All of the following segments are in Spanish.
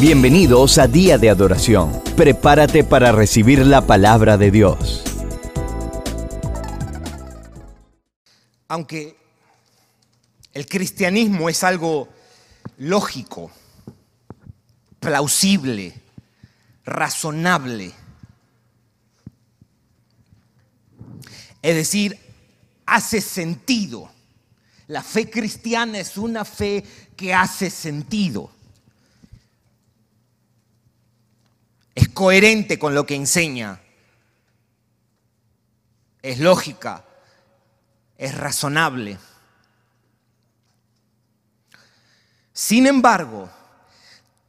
Bienvenidos a Día de Adoración. Prepárate para recibir la palabra de Dios. Aunque el cristianismo es algo lógico, plausible, razonable, es decir, hace sentido. La fe cristiana es una fe que hace sentido. Es coherente con lo que enseña, es lógica, es razonable. Sin embargo,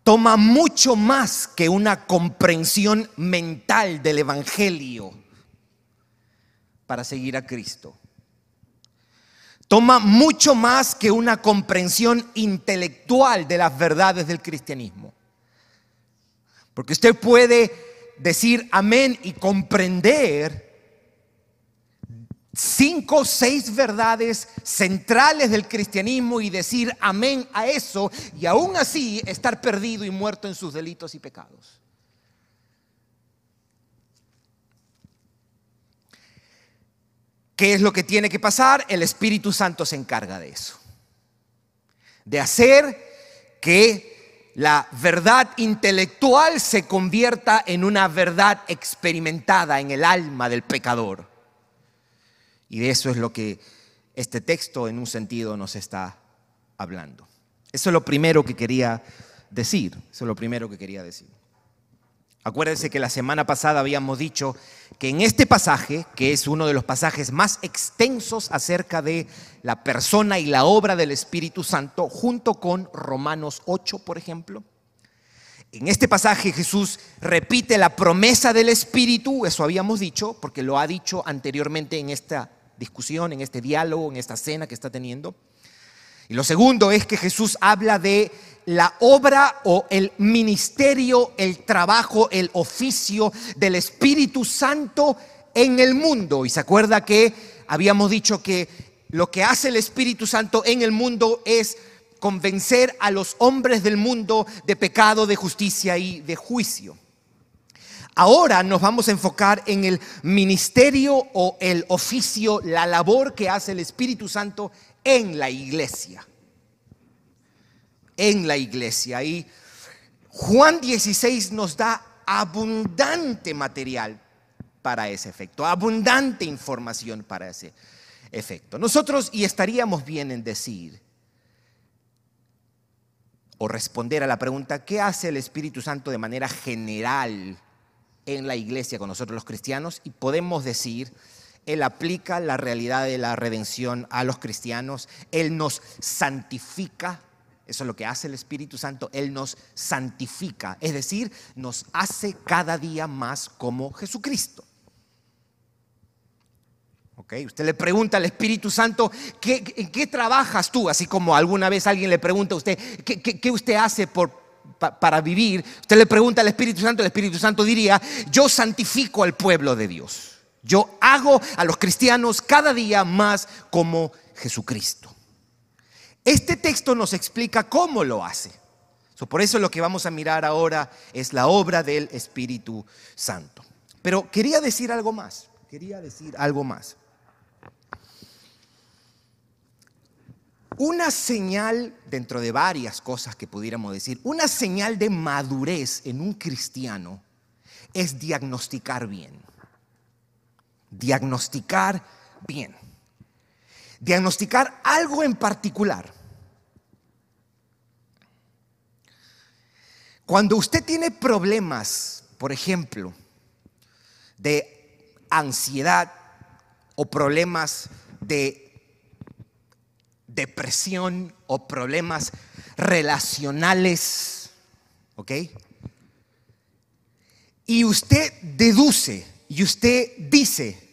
toma mucho más que una comprensión mental del Evangelio para seguir a Cristo. Toma mucho más que una comprensión intelectual de las verdades del cristianismo. Porque usted puede decir amén y comprender cinco o seis verdades centrales del cristianismo y decir amén a eso y aún así estar perdido y muerto en sus delitos y pecados. ¿Qué es lo que tiene que pasar? El Espíritu Santo se encarga de eso. De hacer que la verdad intelectual se convierta en una verdad experimentada en el alma del pecador. Y de eso es lo que este texto en un sentido nos está hablando. Eso es lo primero que quería decir. Eso es lo primero que quería decir. Acuérdense que la semana pasada habíamos dicho que en este pasaje, que es uno de los pasajes más extensos acerca de la persona y la obra del Espíritu Santo, junto con Romanos 8, por ejemplo, en este pasaje Jesús repite la promesa del Espíritu, eso habíamos dicho, porque lo ha dicho anteriormente en esta discusión, en este diálogo, en esta cena que está teniendo. Y lo segundo es que Jesús habla de la obra o el ministerio, el trabajo, el oficio del Espíritu Santo en el mundo. Y se acuerda que habíamos dicho que lo que hace el Espíritu Santo en el mundo es convencer a los hombres del mundo de pecado, de justicia y de juicio. Ahora nos vamos a enfocar en el ministerio o el oficio, la labor que hace el Espíritu Santo en la iglesia en la iglesia. Y Juan 16 nos da abundante material para ese efecto, abundante información para ese efecto. Nosotros, y estaríamos bien en decir, o responder a la pregunta, ¿qué hace el Espíritu Santo de manera general en la iglesia con nosotros los cristianos? Y podemos decir, Él aplica la realidad de la redención a los cristianos, Él nos santifica eso es lo que hace el Espíritu Santo. Él nos santifica, es decir, nos hace cada día más como Jesucristo. Okay. Usted le pregunta al Espíritu Santo, ¿en qué trabajas tú? Así como alguna vez alguien le pregunta a usted, ¿qué, usted hace por, para vivir? Usted le pregunta al Espíritu Santo, el Espíritu Santo diría, yo santifico al pueblo de Dios. Yo hago a los cristianos cada día más como Jesucristo. Este texto nos explica cómo lo hace. por eso lo que vamos a mirar ahora es la obra del Espíritu Santo. Pero quería decir algo más, quería decir algo más. Una señal, dentro de varias cosas que pudiéramos decir, una señal de madurez en un cristiano es diagnosticar bien. Diagnosticar bien diagnosticar algo en particular. Cuando usted tiene problemas, por ejemplo, de ansiedad o problemas de depresión o problemas relacionales, ¿ok? Y usted deduce y usted dice,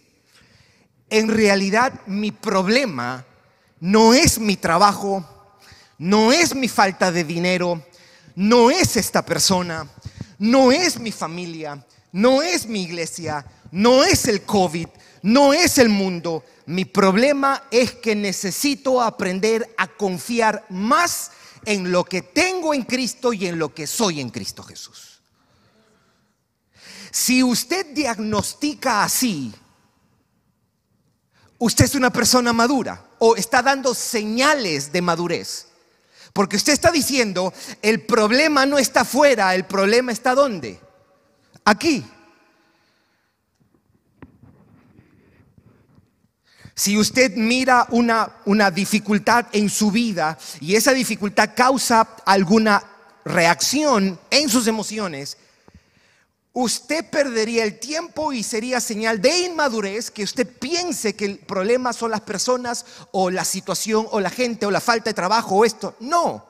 en realidad mi problema no es mi trabajo, no es mi falta de dinero, no es esta persona, no es mi familia, no es mi iglesia, no es el COVID, no es el mundo. Mi problema es que necesito aprender a confiar más en lo que tengo en Cristo y en lo que soy en Cristo Jesús. Si usted diagnostica así, usted es una persona madura o está dando señales de madurez. Porque usted está diciendo, el problema no está afuera, el problema está ¿dónde? Aquí. Si usted mira una, una dificultad en su vida y esa dificultad causa alguna reacción en sus emociones, usted perdería el tiempo y sería señal de inmadurez que usted piense que el problema son las personas o la situación o la gente o la falta de trabajo o esto. No.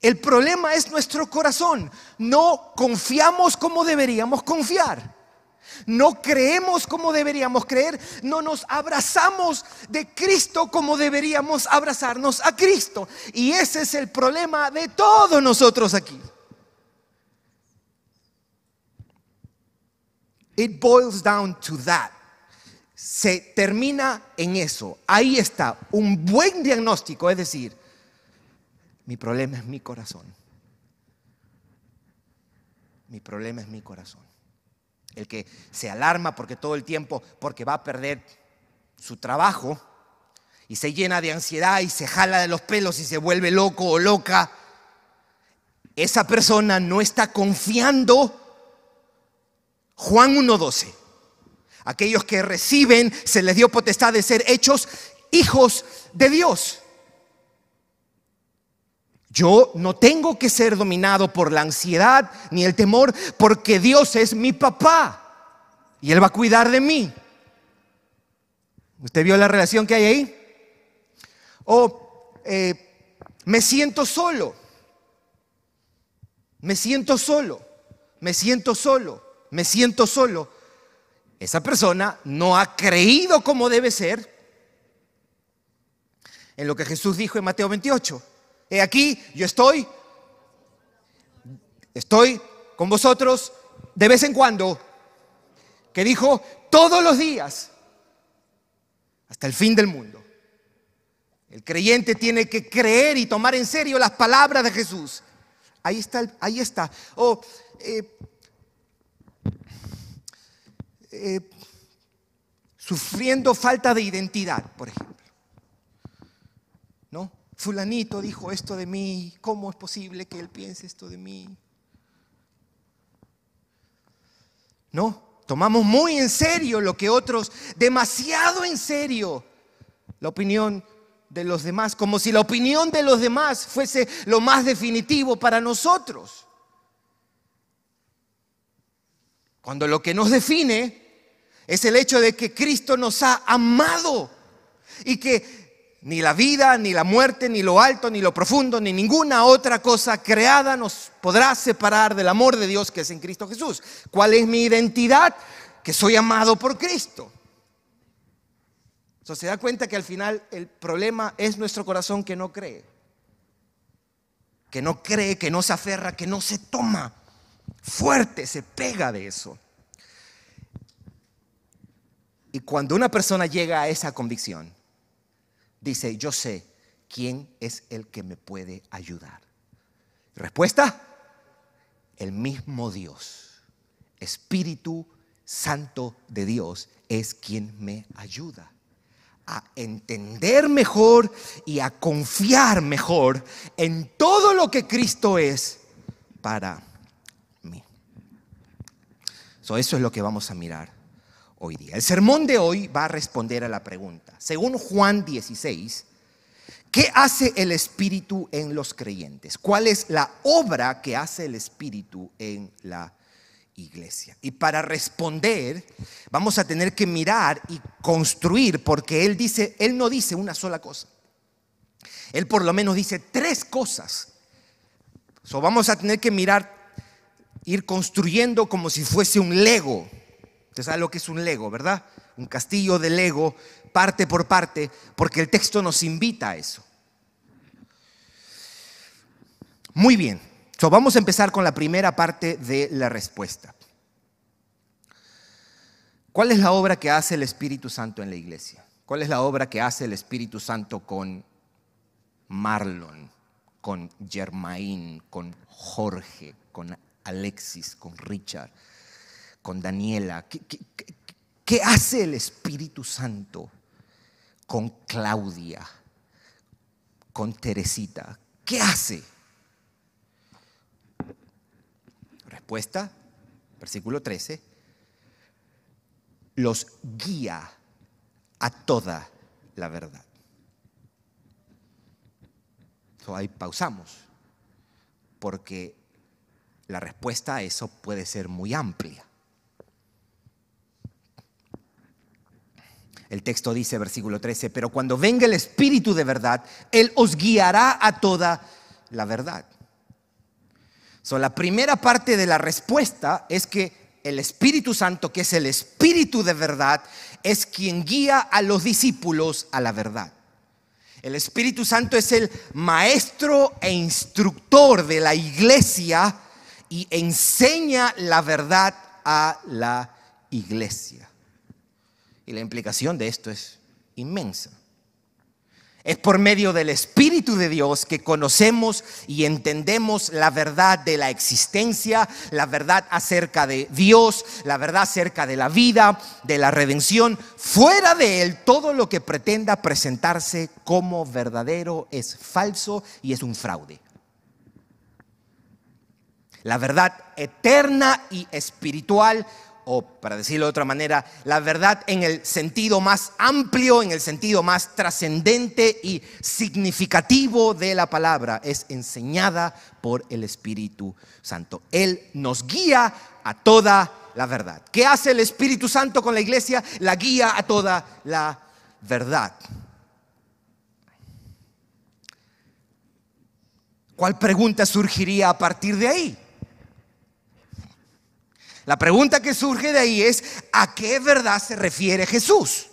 El problema es nuestro corazón. No confiamos como deberíamos confiar no creemos como deberíamos creer, no nos abrazamos de Cristo como deberíamos abrazarnos a Cristo. Y ese es el problema de todos nosotros aquí. It boils down to that. Se termina en eso. Ahí está, un buen diagnóstico, es decir, mi problema es mi corazón. Mi problema es mi corazón el que se alarma porque todo el tiempo, porque va a perder su trabajo y se llena de ansiedad y se jala de los pelos y se vuelve loco o loca, esa persona no está confiando. Juan 1.12. Aquellos que reciben, se les dio potestad de ser hechos hijos de Dios. Yo no tengo que ser dominado por la ansiedad ni el temor porque Dios es mi papá y Él va a cuidar de mí. ¿Usted vio la relación que hay ahí? O eh, me siento solo, me siento solo, me siento solo, me siento solo. Esa persona no ha creído como debe ser en lo que Jesús dijo en Mateo 28 He aquí, yo estoy, estoy con vosotros de vez en cuando, que dijo todos los días, hasta el fin del mundo. El creyente tiene que creer y tomar en serio las palabras de Jesús. Ahí está, ahí está. O eh, eh, sufriendo falta de identidad, por ejemplo. ¿No? fulanito dijo esto de mí, ¿cómo es posible que él piense esto de mí? No, tomamos muy en serio lo que otros, demasiado en serio, la opinión de los demás, como si la opinión de los demás fuese lo más definitivo para nosotros. Cuando lo que nos define es el hecho de que Cristo nos ha amado y que ni la vida, ni la muerte, ni lo alto, ni lo profundo, ni ninguna otra cosa creada nos podrá separar del amor de Dios que es en Cristo Jesús. ¿Cuál es mi identidad? Que soy amado por Cristo. Entonces se da cuenta que al final el problema es nuestro corazón que no cree. Que no cree, que no se aferra, que no se toma fuerte, se pega de eso. Y cuando una persona llega a esa convicción, dice, yo sé quién es el que me puede ayudar. Respuesta, el mismo Dios, Espíritu Santo de Dios, es quien me ayuda a entender mejor y a confiar mejor en todo lo que Cristo es para mí. eso es lo que vamos a mirar hoy día. El sermón de hoy va a responder a la pregunta. Según Juan 16, ¿qué hace el Espíritu en los creyentes? ¿Cuál es la obra que hace el Espíritu en la iglesia? Y para responder, vamos a tener que mirar y construir, porque Él dice, Él no dice una sola cosa. Él por lo menos dice tres cosas. So, vamos a tener que mirar, ir construyendo como si fuese un Lego Usted sabe lo que es un Lego, ¿verdad? Un castillo de Lego, parte por parte, porque el texto nos invita a eso. Muy bien, vamos a empezar con la primera parte de la respuesta. ¿Cuál es la obra que hace el Espíritu Santo en la iglesia? ¿Cuál es la obra que hace el Espíritu Santo con Marlon, con Germain, con Jorge, con Alexis, con Richard, con Daniela? ¿Qué, hace el Espíritu Santo con Claudia, con Teresita? ¿Qué hace? Respuesta, versículo 13, los guía a toda la verdad. ahí pausamos, porque la respuesta a eso puede ser muy amplia. El texto dice, versículo 13, pero cuando venga el Espíritu de verdad, Él os guiará a toda la verdad. So, la primera parte de la respuesta es que el Espíritu Santo, que es el Espíritu de verdad, es quien guía a los discípulos a la verdad. El Espíritu Santo es el maestro e instructor de la iglesia y enseña la verdad a la iglesia. Y la implicación de esto es inmensa. Es por medio del Espíritu de Dios que conocemos y entendemos la verdad de la existencia, la verdad acerca de Dios, la verdad acerca de la vida, de la redención. Fuera de Él, todo lo que pretenda presentarse como verdadero es falso y es un fraude. La verdad eterna y espiritual o para decirlo de otra manera, la verdad en el sentido más amplio, en el sentido más trascendente y significativo de la palabra, es enseñada por el Espíritu Santo. Él nos guía a toda la verdad. ¿Qué hace el Espíritu Santo con la iglesia? La guía a toda la verdad. ¿Cuál pregunta surgiría a partir de ahí? La pregunta que surge de ahí es, ¿a qué verdad se refiere Jesús?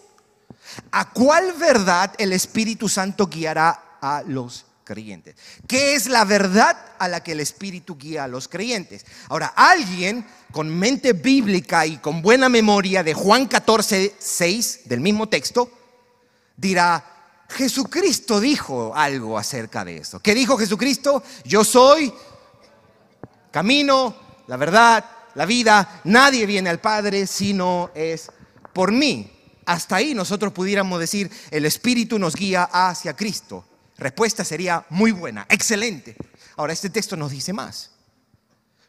¿A cuál verdad el Espíritu Santo guiará a los creyentes? ¿Qué es la verdad a la que el Espíritu guía a los creyentes? Ahora, alguien con mente bíblica y con buena memoria de Juan 14, 6, del mismo texto, dirá, Jesucristo dijo algo acerca de eso. ¿Qué dijo Jesucristo? Yo soy camino, la verdad la vida, nadie viene al Padre si no es por mí. Hasta ahí nosotros pudiéramos decir, el Espíritu nos guía hacia Cristo. Respuesta sería muy buena, excelente. Ahora, este texto nos dice más.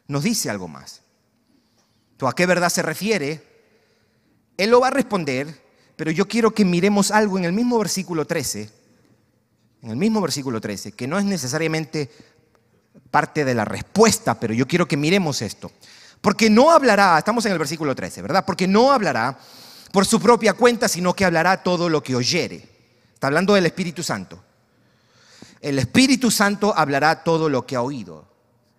Nos dice algo más. ¿A qué verdad se refiere? Él lo va a responder, pero yo quiero que miremos algo en el mismo versículo 13, en el mismo versículo 13, que no es necesariamente parte de la respuesta, pero yo quiero que miremos esto. Porque no hablará, estamos en el versículo 13, ¿verdad? Porque no hablará por su propia cuenta, sino que hablará todo lo que oyere. Está hablando del Espíritu Santo. El Espíritu Santo hablará todo lo que ha oído.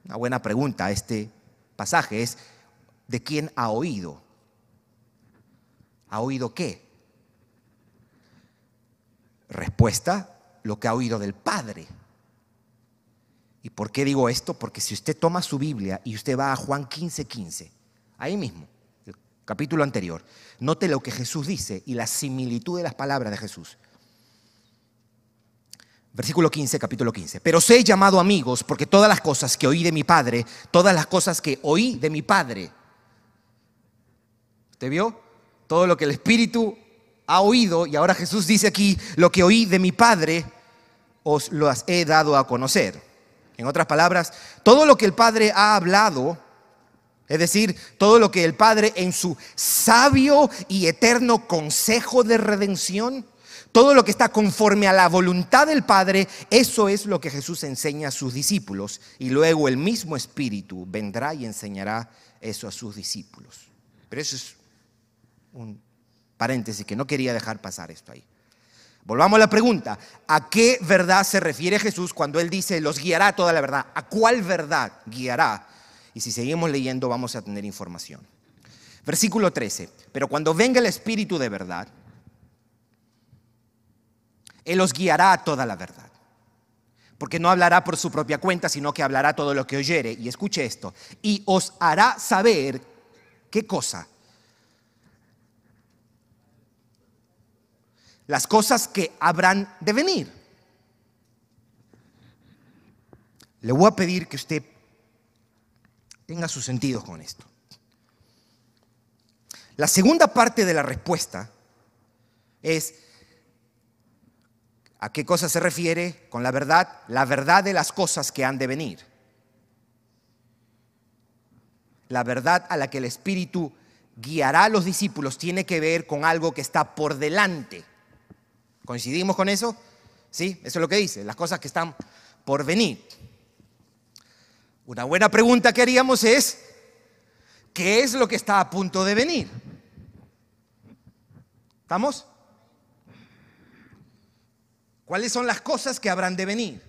Una buena pregunta este pasaje es, ¿de quién ha oído? ¿Ha oído qué? Respuesta, lo que ha oído del Padre. ¿Y por qué digo esto? Porque si usted toma su Biblia y usted va a Juan 15, 15, ahí mismo, el capítulo anterior, note lo que Jesús dice y la similitud de las palabras de Jesús. Versículo 15, capítulo 15. Pero os he llamado amigos porque todas las cosas que oí de mi Padre, todas las cosas que oí de mi Padre, ¿usted vio? Todo lo que el Espíritu ha oído y ahora Jesús dice aquí, lo que oí de mi Padre, os lo he dado a conocer. En otras palabras, todo lo que el Padre ha hablado, es decir, todo lo que el Padre en su sabio y eterno consejo de redención, todo lo que está conforme a la voluntad del Padre, eso es lo que Jesús enseña a sus discípulos. Y luego el mismo Espíritu vendrá y enseñará eso a sus discípulos. Pero eso es un paréntesis que no quería dejar pasar esto ahí. Volvamos a la pregunta, ¿a qué verdad se refiere Jesús cuando Él dice, los guiará toda la verdad? ¿A cuál verdad guiará? Y si seguimos leyendo vamos a tener información. Versículo 13, pero cuando venga el Espíritu de verdad, Él los guiará a toda la verdad. Porque no hablará por su propia cuenta, sino que hablará todo lo que oyere. Y escuche esto, y os hará saber qué cosa las cosas que habrán de venir. le voy a pedir que usted tenga sus sentidos con esto. La segunda parte de la respuesta es a qué cosa se refiere con la verdad, la verdad de las cosas que han de venir. La verdad a la que el Espíritu guiará a los discípulos tiene que ver con algo que está por delante. ¿Coincidimos con eso? Sí, eso es lo que dice, las cosas que están por venir. Una buena pregunta que haríamos es, ¿qué es lo que está a punto de venir? ¿Estamos? ¿Cuáles son las cosas que habrán de venir?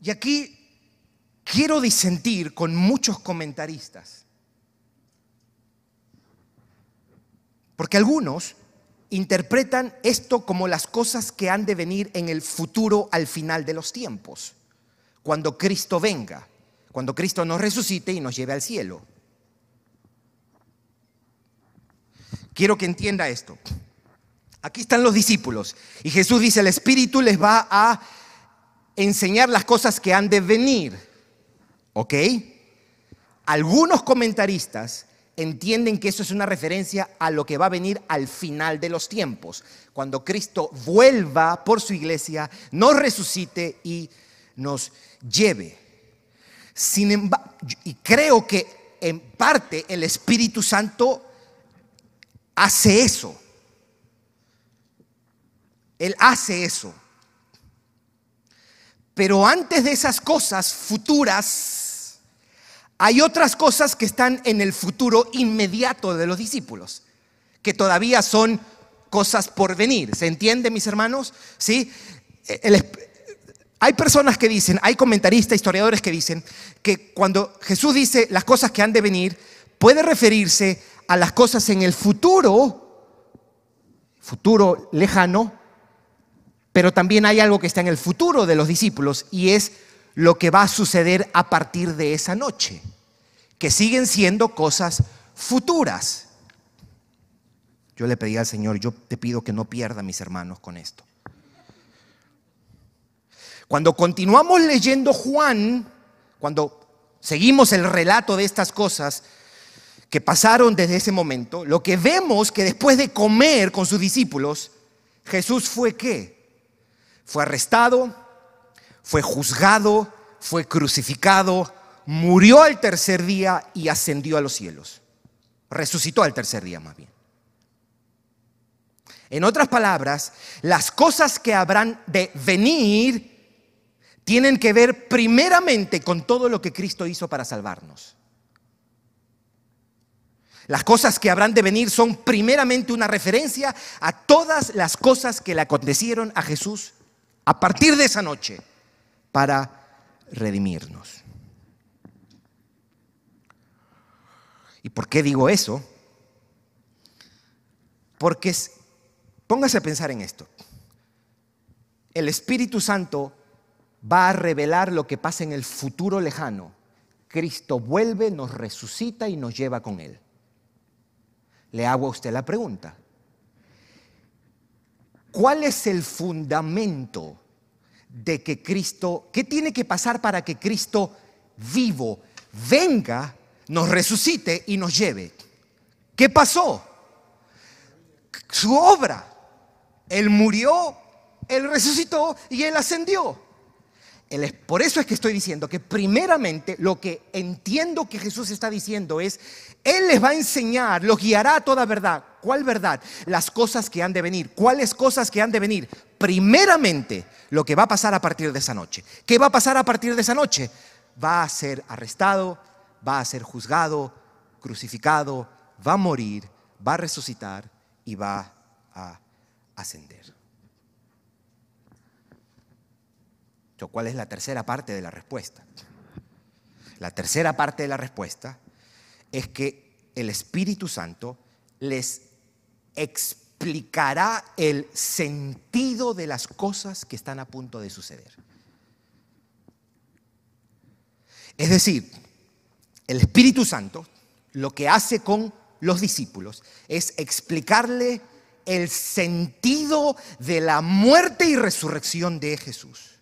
Y aquí quiero disentir con muchos comentaristas. Porque algunos interpretan esto como las cosas que han de venir en el futuro al final de los tiempos, cuando Cristo venga, cuando Cristo nos resucite y nos lleve al cielo. Quiero que entienda esto. Aquí están los discípulos y Jesús dice, el Espíritu les va a enseñar las cosas que han de venir. ¿Ok? Algunos comentaristas entienden que eso es una referencia a lo que va a venir al final de los tiempos, cuando Cristo vuelva por su iglesia, nos resucite y nos lleve. Sin embargo, y creo que en parte el Espíritu Santo hace eso. Él hace eso. Pero antes de esas cosas futuras, hay otras cosas que están en el futuro inmediato de los discípulos, que todavía son cosas por venir. ¿Se entiende, mis hermanos? ¿Sí? hay personas que dicen, hay comentaristas, historiadores que dicen que cuando Jesús dice las cosas que han de venir, puede referirse a las cosas en el futuro, futuro lejano, pero también hay algo que está en el futuro de los discípulos y es lo que va a suceder a partir de esa noche, que siguen siendo cosas futuras. Yo le pedí al Señor, yo te pido que no pierda mis hermanos con esto. Cuando continuamos leyendo Juan, cuando seguimos el relato de estas cosas que pasaron desde ese momento, lo que vemos que después de comer con sus discípulos, Jesús fue qué? Fue arrestado, fue juzgado, fue crucificado, murió al tercer día y ascendió a los cielos. Resucitó al tercer día más bien. En otras palabras, las cosas que habrán de venir tienen que ver primeramente con todo lo que Cristo hizo para salvarnos. Las cosas que habrán de venir son primeramente una referencia a todas las cosas que le acontecieron a Jesús a partir de esa noche para redimirnos. ¿Y por qué digo eso? Porque póngase a pensar en esto. El Espíritu Santo va a revelar lo que pasa en el futuro lejano. Cristo vuelve, nos resucita y nos lleva con Él. Le hago a usted la pregunta. ¿Cuál es el fundamento de que Cristo, qué tiene que pasar para que Cristo vivo venga, nos resucite y nos lleve? ¿Qué pasó? Su obra. Él murió, Él resucitó y Él ascendió. Por eso es que estoy diciendo que primeramente lo que entiendo que Jesús está diciendo es, Él les va a enseñar, los guiará a toda verdad. ¿Cuál verdad? Las cosas que han de venir. ¿Cuáles cosas que han de venir? Primeramente, lo que va a pasar a partir de esa noche. ¿Qué va a pasar a partir de esa noche? Va a ser arrestado, va a ser juzgado, crucificado, va a morir, va a resucitar y va a ascender. ¿Cuál es la tercera parte de la respuesta? La tercera parte de la respuesta es que el Espíritu Santo les explicará el sentido de las cosas que están a punto de suceder. Es decir, el Espíritu Santo lo que hace con los discípulos es explicarle el sentido de la muerte y resurrección de Jesús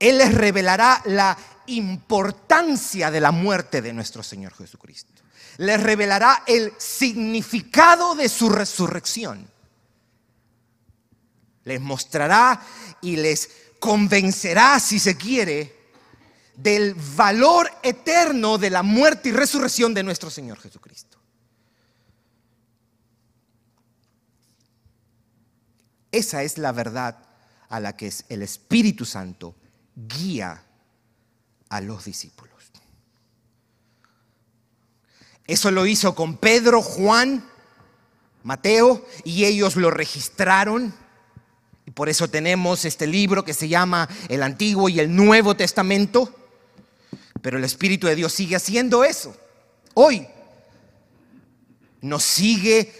Él les revelará la importancia de la muerte de nuestro Señor Jesucristo. Les revelará el significado de su resurrección. Les mostrará y les convencerá, si se quiere, del valor eterno de la muerte y resurrección de nuestro Señor Jesucristo. Esa es la verdad a la que el Espíritu Santo guía a los discípulos. Eso lo hizo con Pedro, Juan, Mateo, y ellos lo registraron. Y por eso tenemos este libro que se llama el Antiguo y el Nuevo Testamento. Pero el Espíritu de Dios sigue haciendo eso. Hoy nos sigue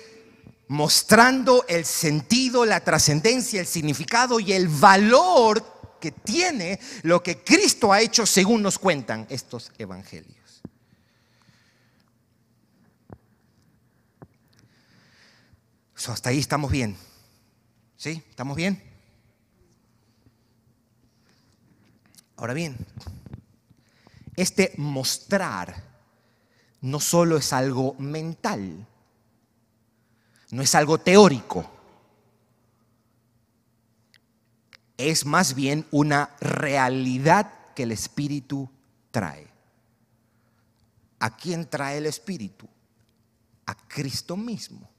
mostrando el sentido, la trascendencia, el significado y el valor que tiene lo que Cristo ha hecho según nos cuentan estos evangelios. hasta ahí estamos bien. ¿Sí? ¿Estamos bien? Ahora bien, este mostrar no solo es algo mental, no es algo teórico es más bien una realidad que el Espíritu trae. ¿A quién trae el Espíritu? A Cristo mismo.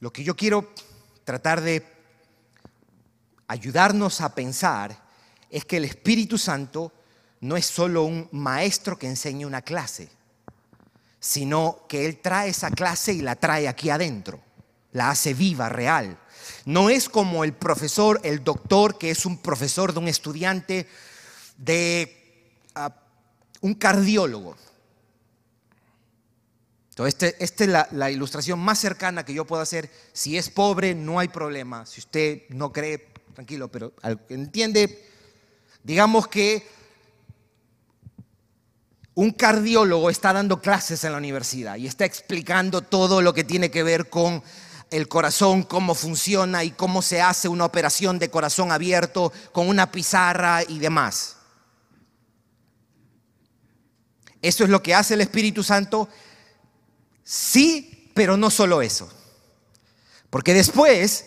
Lo que yo quiero tratar de ayudarnos a pensar es que el Espíritu Santo no es solo un maestro que enseña una clase, sino que Él trae esa clase y la trae aquí adentro la hace viva, real. No es como el profesor, el doctor, que es un profesor de un estudiante, de ah, un cardiólogo. Entonces, esta es la, la, ilustración más cercana que yo puedo hacer. Si es pobre, no hay problema. Si usted no cree, tranquilo, pero entiende, digamos que un cardiólogo está dando clases en la universidad y está explicando todo lo que tiene que ver con el corazón, cómo funciona y cómo se hace una operación de corazón abierto con una pizarra y demás. ¿Eso es lo que hace el Espíritu Santo? Sí, pero no solo eso. Porque después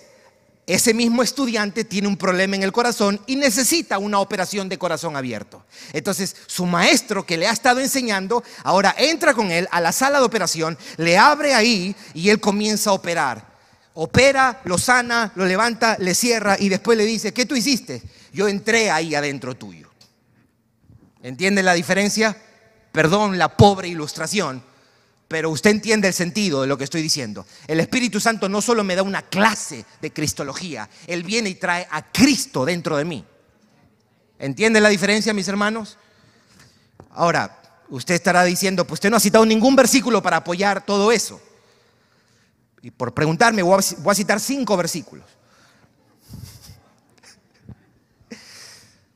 ese mismo estudiante tiene un problema en el corazón y necesita una operación de corazón abierto. Entonces, su maestro que le ha estado enseñando, ahora entra con él a la sala de operación, le abre ahí y él comienza a operar opera, lo sana, lo levanta, le cierra y después le dice, ¿qué tú hiciste? Yo entré ahí adentro tuyo. ¿Entiende la diferencia? Perdón la pobre ilustración, pero usted entiende el sentido de lo que estoy diciendo. El Espíritu Santo no solo me da una clase de cristología, Él viene y trae a Cristo dentro de mí. ¿Entiende la diferencia, mis hermanos? Ahora, usted estará diciendo, pues usted no ha citado ningún versículo para apoyar todo eso. Y por preguntarme, voy a, citar cinco versículos.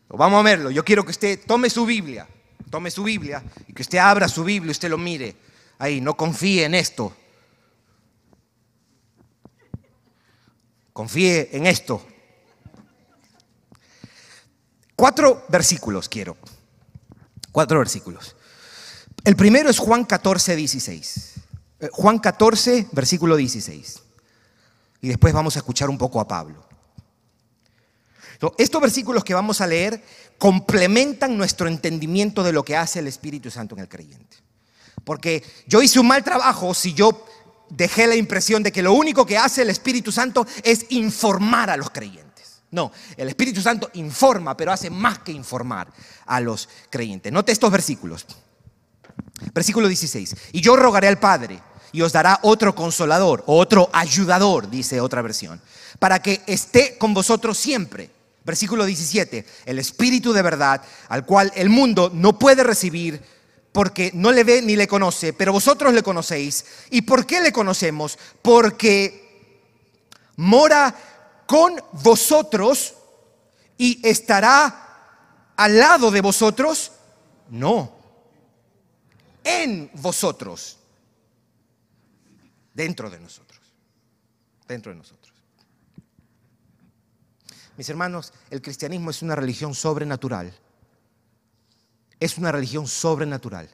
Vamos a verlo. Yo quiero que usted tome su Biblia, tome su Biblia y que usted abra su Biblia y usted lo mire. Ahí, no confíe en esto. Confíe en esto. Cuatro versículos quiero. Cuatro versículos. El primero es Juan 14, 16. Eh, Juan 14, versículo 16. Y después vamos a escuchar un poco a Pablo. Estos versículos que vamos a leer complementan nuestro entendimiento de lo que hace el Espíritu Santo en el creyente. Porque yo hice un mal trabajo si yo dejé la impresión de que lo único que hace el Espíritu Santo es informar a los creyentes. No, el Espíritu Santo informa, pero hace más que informar a los creyentes. Note estos versículos. Versículo 16. Y yo rogaré al Padre y os dará otro consolador, otro ayudador, dice otra versión, para que esté con vosotros siempre. Versículo 17, el Espíritu de verdad, al cual el mundo no puede recibir porque no le ve ni le conoce, pero vosotros le conocéis. ¿Y por qué le conocemos? Porque mora con vosotros y estará al lado de vosotros. No, en vosotros dentro de nosotros. Dentro de nosotros. Mis hermanos, el cristianismo es una religión sobrenatural. Es una religión sobrenatural.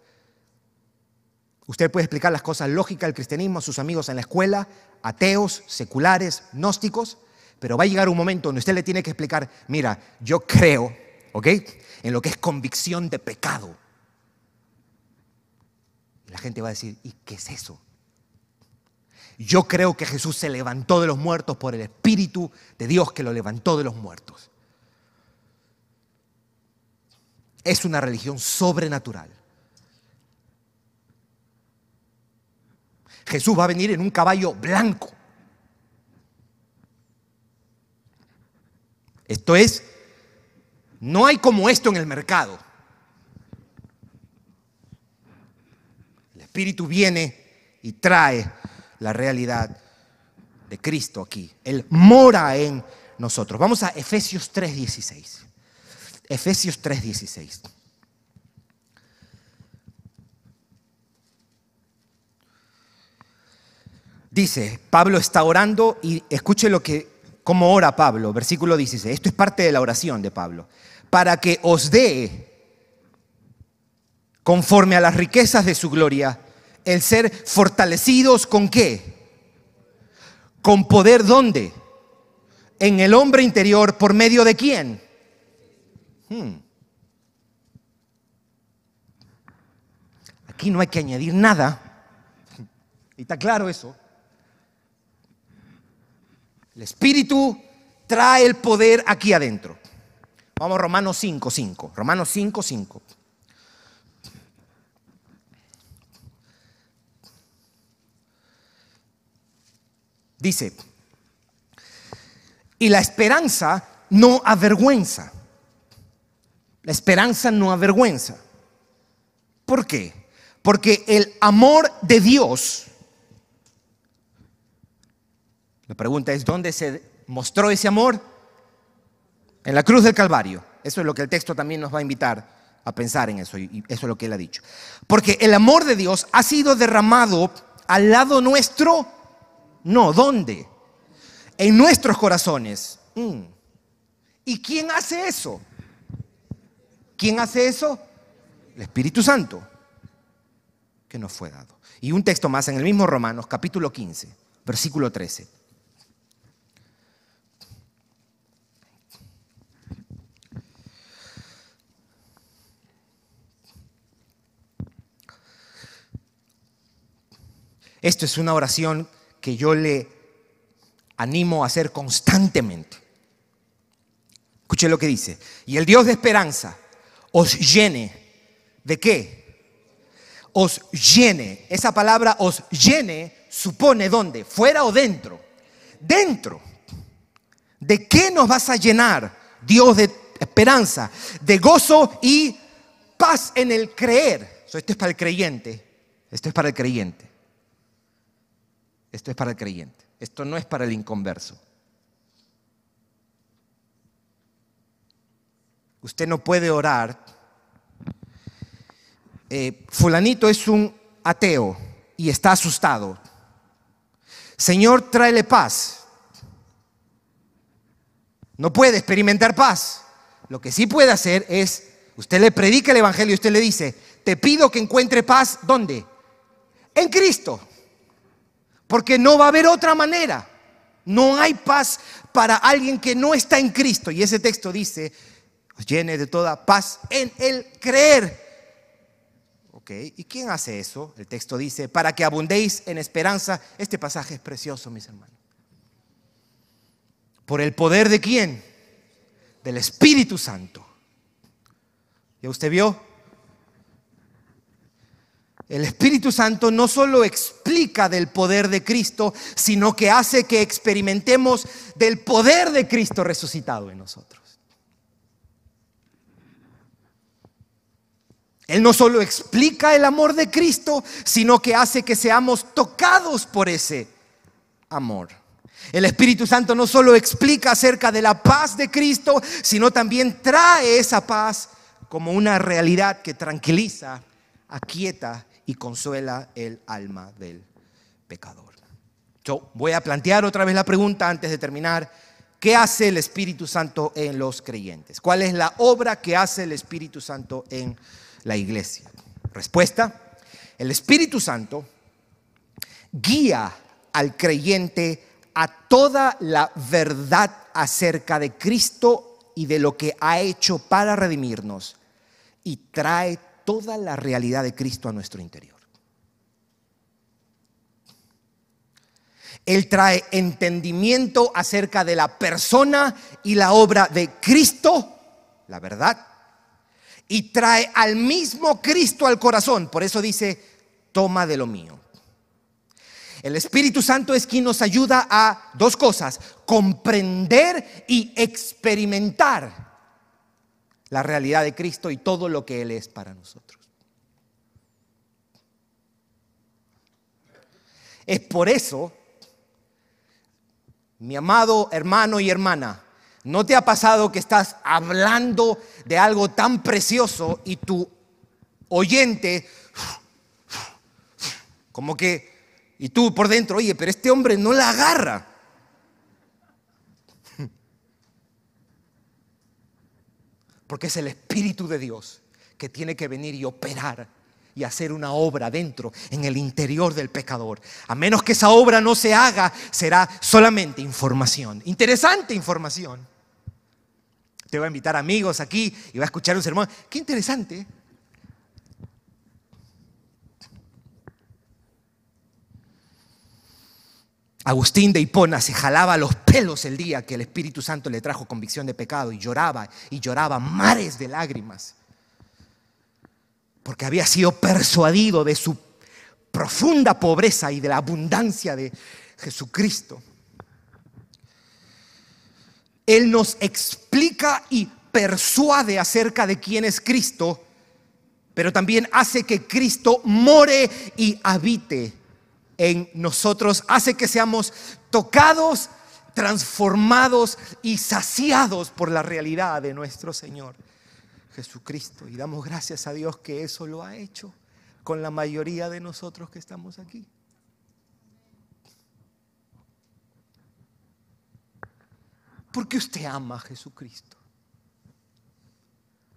Usted puede explicar las cosas lógicas del cristianismo a sus amigos en la escuela, ateos, seculares, gnósticos, pero va a llegar un momento donde usted le tiene que explicar, mira, yo creo, ¿ok? En lo que es convicción de pecado. La gente va a decir, ¿y qué es eso? Yo creo que Jesús se levantó de los muertos por el Espíritu de Dios que lo levantó de los muertos. Es una religión sobrenatural. Jesús va a venir en un caballo blanco. Esto es, no hay como esto en el mercado. El Espíritu viene y trae la realidad de Cristo aquí. Él mora en nosotros. Vamos a Efesios 3:16. Efesios 3:16. Dice, Pablo está orando y escuche lo que cómo ora Pablo, versículo 16. Esto es parte de la oración de Pablo. Para que os dé conforme a las riquezas de su gloria el ser fortalecidos con qué? Con poder dónde? En el hombre interior, ¿por medio de quién? Hmm. Aquí no hay que añadir nada. Y está claro eso. El Espíritu trae el poder aquí adentro. Vamos a Romanos 5, 5. Romanos 5, 5. Dice, y la esperanza no avergüenza. La esperanza no avergüenza. ¿Por qué? Porque el amor de Dios, la pregunta es, ¿dónde se mostró ese amor? En la cruz del Calvario. Eso es lo que el texto también nos va a invitar a pensar en eso, y eso es lo que él ha dicho. Porque el amor de Dios ha sido derramado al lado nuestro no, ¿dónde? En nuestros corazones. Mm. ¿Y quién hace eso? ¿Quién hace eso? El Espíritu Santo, que nos fue dado. Y un texto más en el mismo Romanos, capítulo 15, versículo 13. Esto es una oración que yo le animo a hacer constantemente. Escuche lo que dice. Y el Dios de esperanza os llene. ¿De qué? Os llene. Esa palabra os llene supone dónde? ¿Fuera o dentro? Dentro. ¿De qué nos vas a llenar? Dios de esperanza, de gozo y paz en el creer. Esto es para el creyente. Esto es para el creyente. Esto es para el creyente. Esto no es para el inconverso. Usted no puede orar. Eh, fulanito es un ateo y está asustado. Señor, tráele paz. No puede experimentar paz. Lo que sí puede hacer es, usted le predica el Evangelio y usted le dice, te pido que encuentre paz, ¿dónde? En Cristo. Porque no va a haber otra manera. No hay paz para alguien que no está en Cristo. Y ese texto dice, llene de toda paz en el creer. ¿Ok? ¿Y quién hace eso? El texto dice, para que abundéis en esperanza. Este pasaje es precioso, mis hermanos. ¿Por el poder de quién? Del Espíritu Santo. ¿Ya usted vio? El Espíritu Santo no solo explica del poder de Cristo, sino que hace que experimentemos del poder de Cristo resucitado en nosotros. Él no solo explica el amor de Cristo, sino que hace que seamos tocados por ese amor. El Espíritu Santo no solo explica acerca de la paz de Cristo, sino también trae esa paz como una realidad que tranquiliza, aquieta y consuela el alma del pecador. Yo voy a plantear otra vez la pregunta antes de terminar. ¿qué hace el Espíritu Santo en los creyentes? ¿Cuál es la obra que hace el Espíritu Santo en la iglesia? Respuesta, el Espíritu Santo guía al creyente a toda la verdad acerca de Cristo y de lo que ha hecho para redimirnos y trae toda la realidad de Cristo a nuestro interior. Él trae entendimiento acerca de la persona y la obra de Cristo, la verdad, y trae al mismo Cristo al corazón. Por eso dice, toma de lo mío. El Espíritu Santo es quien nos ayuda a dos cosas, comprender y experimentar la realidad de Cristo y todo lo que Él es para nosotros. Es por eso mi amado hermano y hermana, ¿no te ha pasado que estás hablando de algo tan precioso y tu oyente, como que, y tú por dentro, oye, pero este hombre no la agarra? Porque es el Espíritu de Dios que tiene que venir y operar y hacer una obra dentro, en el interior del pecador. A menos que esa obra no se haga, será solamente información. Interesante información. Te voy a invitar amigos aquí y voy a escuchar un sermón. Qué interesante. Agustín de Hipona se jalaba los pelos el día que el Espíritu Santo le trajo convicción de pecado y lloraba y lloraba mares de lágrimas porque había sido persuadido de su profunda pobreza y de la abundancia de Jesucristo. Él nos explica y persuade acerca de quién es Cristo, pero también hace que Cristo more y habite en nosotros, hace que seamos tocados, transformados y saciados por la realidad de nuestro Señor. Jesucristo. Y damos gracias a Dios que eso lo ha hecho con la mayoría de nosotros que estamos aquí. ¿Por qué usted ama a Jesucristo?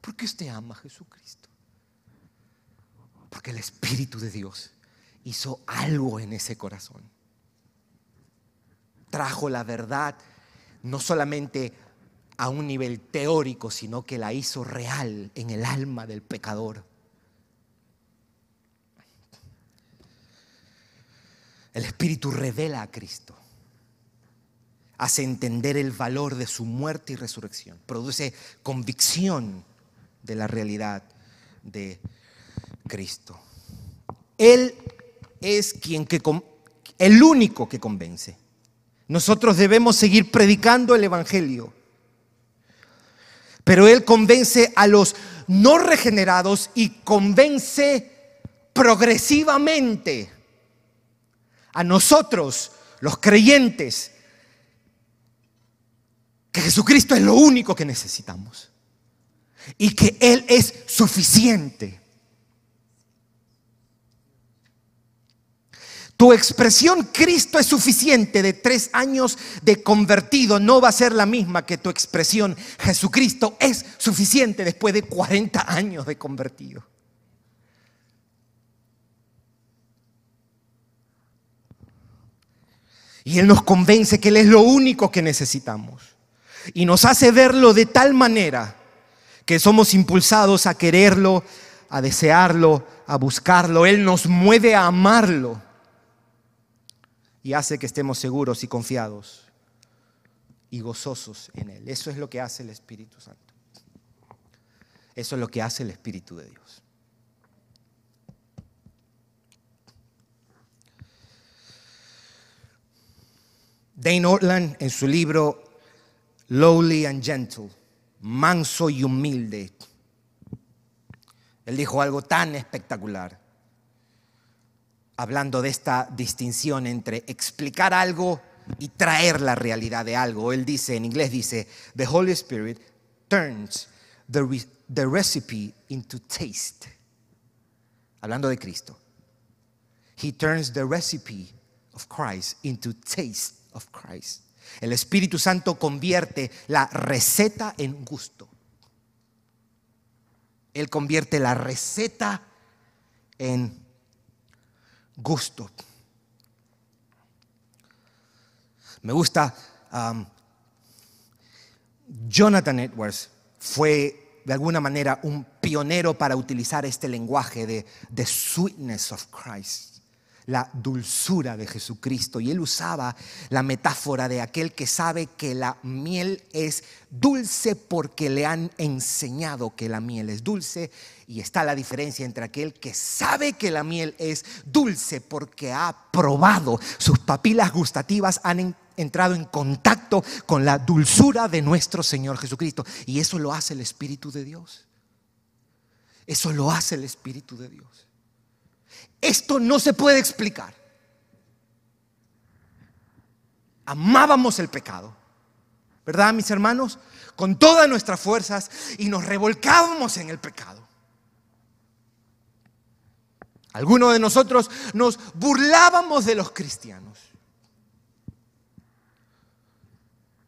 ¿Por qué usted ama a Jesucristo? Porque el Espíritu de Dios hizo algo en ese corazón. Trajo la verdad no solamente a un nivel teórico, sino que la hizo real en el alma del pecador. El Espíritu revela a Cristo, hace entender el valor de su muerte y resurrección, produce convicción de la realidad de Cristo. Él es quien que el único que convence. Nosotros debemos seguir predicando el evangelio pero Él convence a los no regenerados y convence progresivamente a nosotros, los creyentes, que Jesucristo es lo único que necesitamos y que Él es suficiente. Tu expresión Cristo es suficiente de tres años de convertido no va a ser la misma que tu expresión Jesucristo es suficiente después de 40 años de convertido. Y Él nos convence que Él es lo único que necesitamos. Y nos hace verlo de tal manera que somos impulsados a quererlo, a desearlo, a buscarlo. Él nos mueve a amarlo y hace que estemos seguros y confiados y gozosos en Él. Eso es lo que hace el Espíritu Santo. Eso es lo que hace el Espíritu de Dios. Dane Ortland en su libro Lowly and Gentle, manso y humilde, él dijo algo tan espectacular hablando de esta distinción entre explicar algo y traer la realidad de algo. Él dice, en inglés dice, the Holy Spirit turns the, the recipe into taste. Hablando de Cristo. He turns the recipe of Christ into taste of Christ. El Espíritu Santo convierte la receta en gusto. Él convierte la receta en gusto. Me gusta, um, Jonathan Edwards fue de alguna manera un pionero para utilizar este lenguaje de the sweetness of Christ la dulzura de Jesucristo. Y él usaba la metáfora de aquel que sabe que la miel es dulce porque le han enseñado que la miel es dulce. Y está la diferencia entre aquel que sabe que la miel es dulce porque ha probado, sus papilas gustativas han entrado en contacto con la dulzura de nuestro Señor Jesucristo. Y eso lo hace el Espíritu de Dios. Eso lo hace el Espíritu de Dios. Esto no se puede explicar. Amábamos el pecado, ¿verdad, mis hermanos? Con todas nuestras fuerzas y nos revolcábamos en el pecado. Algunos de nosotros nos burlábamos de los cristianos.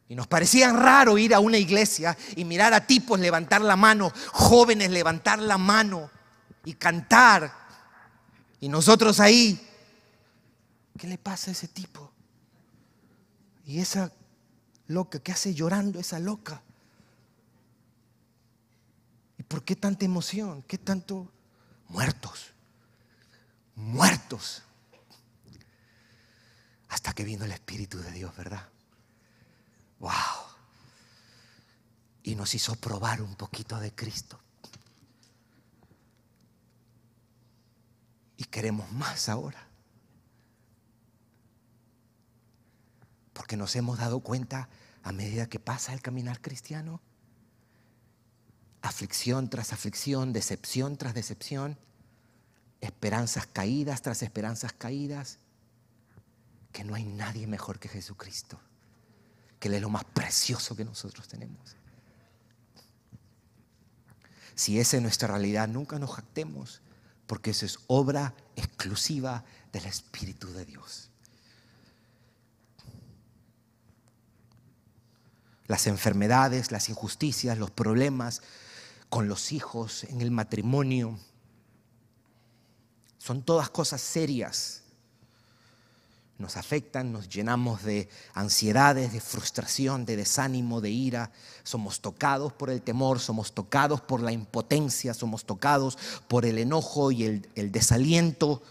Y nos parecía raro ir a una iglesia y mirar a tipos levantar la mano, jóvenes levantar la mano y cantar y nosotros ahí, ¿qué le pasa a ese tipo? Y esa loca, ¿qué hace llorando esa loca? ¿Y por qué tanta emoción? ¿Qué tanto? Muertos, muertos. Hasta que vino el Espíritu de Dios, ¿verdad? ¡Wow! Y nos hizo probar un poquito de Cristo. Y queremos más ahora. Porque nos hemos dado cuenta a medida que pasa el caminar cristiano, aflicción tras aflicción, decepción tras decepción, esperanzas caídas tras esperanzas caídas, que no hay nadie mejor que Jesucristo, que Él es lo más precioso que nosotros tenemos. Si esa es nuestra realidad, nunca nos jactemos porque eso es obra exclusiva del Espíritu de Dios. Las enfermedades, las injusticias, los problemas con los hijos, en el matrimonio, son todas cosas serias nos afectan, nos llenamos de ansiedades, de frustración, de desánimo, de ira, somos tocados por el temor, somos tocados por la impotencia, somos tocados por el enojo y el, desaliento.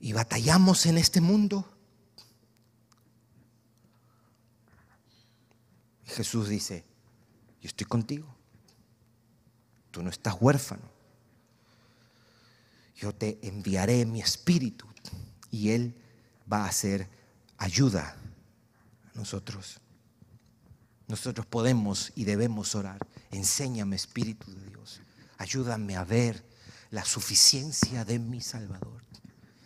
Y batallamos en este mundo. Jesús dice, yo estoy contigo, tú no estás huérfano yo te enviaré mi espíritu y Él va a ser ayuda a nosotros. Nosotros podemos y debemos orar. Enséñame, Espíritu de Dios. Ayúdame a ver la suficiencia de mi Salvador.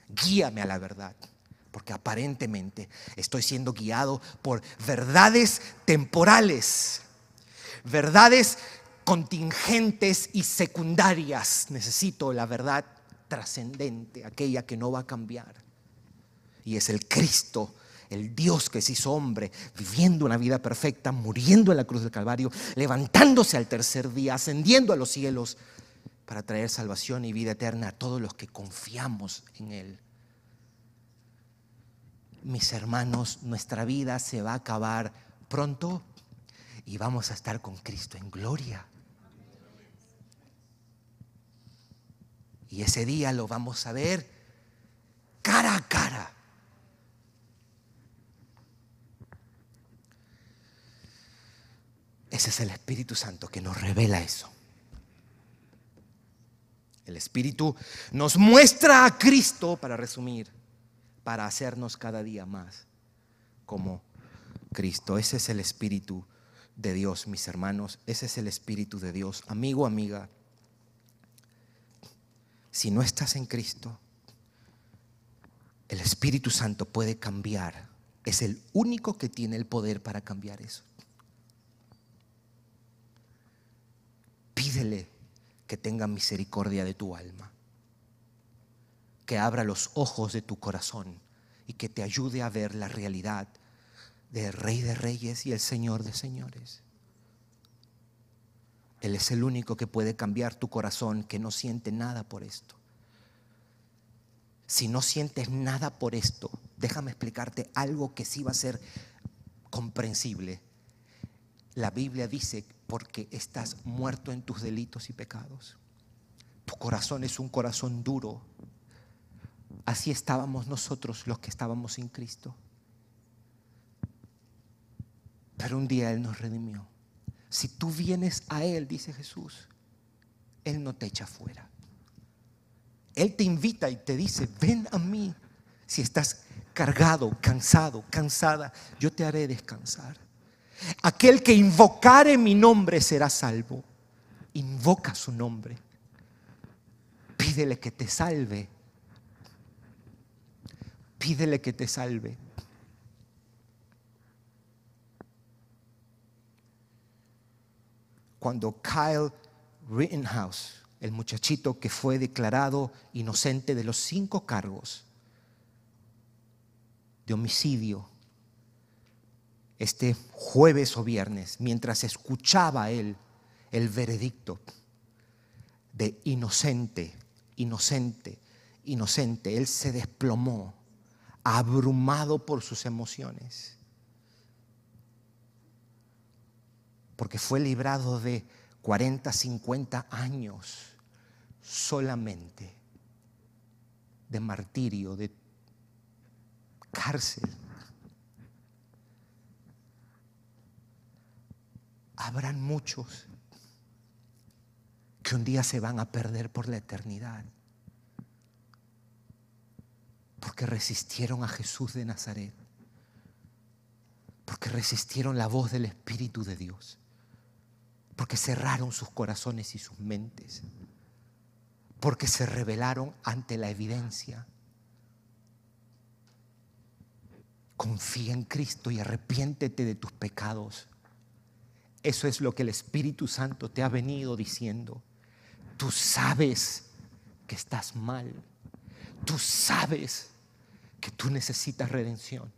Guíame a la verdad, porque aparentemente estoy siendo guiado por verdades temporales, verdades contingentes y secundarias. Necesito la verdad trascendente, aquella que no va a cambiar. Y es el Cristo, el Dios que se hizo hombre, viviendo una vida perfecta, muriendo en la cruz del Calvario, levantándose al tercer día, ascendiendo a los cielos para traer salvación y vida eterna a todos los que confiamos en Él. Mis hermanos, nuestra vida se va a acabar pronto y vamos a estar con Cristo en gloria. Y ese día lo vamos a ver cara a cara. Ese es el Espíritu Santo que nos revela eso. El Espíritu nos muestra a Cristo, para resumir, para hacernos cada día más como Cristo. Ese es el Espíritu de Dios, mis hermanos. Ese es el Espíritu de Dios. Amigo, amiga, si no estás en Cristo, el Espíritu Santo puede cambiar. Es el único que tiene el poder para cambiar eso. Pídele que tenga misericordia de tu alma, que abra los ojos de tu corazón y que te ayude a ver la realidad del Rey de Reyes y el Señor de Señores. Él es el único que puede cambiar tu corazón que no siente nada por esto. Si no sientes nada por esto, déjame explicarte algo que sí va a ser comprensible. La Biblia dice, porque estás muerto en tus delitos y pecados. Tu corazón es un corazón duro. Así estábamos nosotros los que estábamos sin Cristo. Pero un día Él nos redimió. Si tú vienes a Él, dice Jesús, Él no te echa fuera. Él te invita y te dice, ven a mí. Si estás cargado, cansado, cansada, yo te haré descansar. Aquel que invocare mi nombre será salvo. Invoca su nombre. Pídele que te salve. Pídele que te salve. Cuando Kyle Rittenhouse el muchachito que fue declarado inocente de los cinco cargos de homicidio este jueves o viernes, mientras escuchaba él el veredicto de inocente, inocente, inocente, él se desplomó, abrumado por sus emociones, porque fue librado de 40, 50 años solamente de martirio, de cárcel. Habrán muchos que un día se van a perder por la eternidad porque resistieron a Jesús de Nazaret, porque resistieron la voz del Espíritu de Dios porque cerraron sus corazones y sus mentes, porque se rebelaron ante la evidencia. Confía en Cristo y arrepiéntete de tus pecados. Eso es lo que el Espíritu Santo te ha venido diciendo. Tú sabes que estás mal. Tú sabes que tú necesitas redención.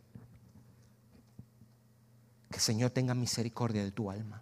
Que el Señor tenga misericordia de tu alma.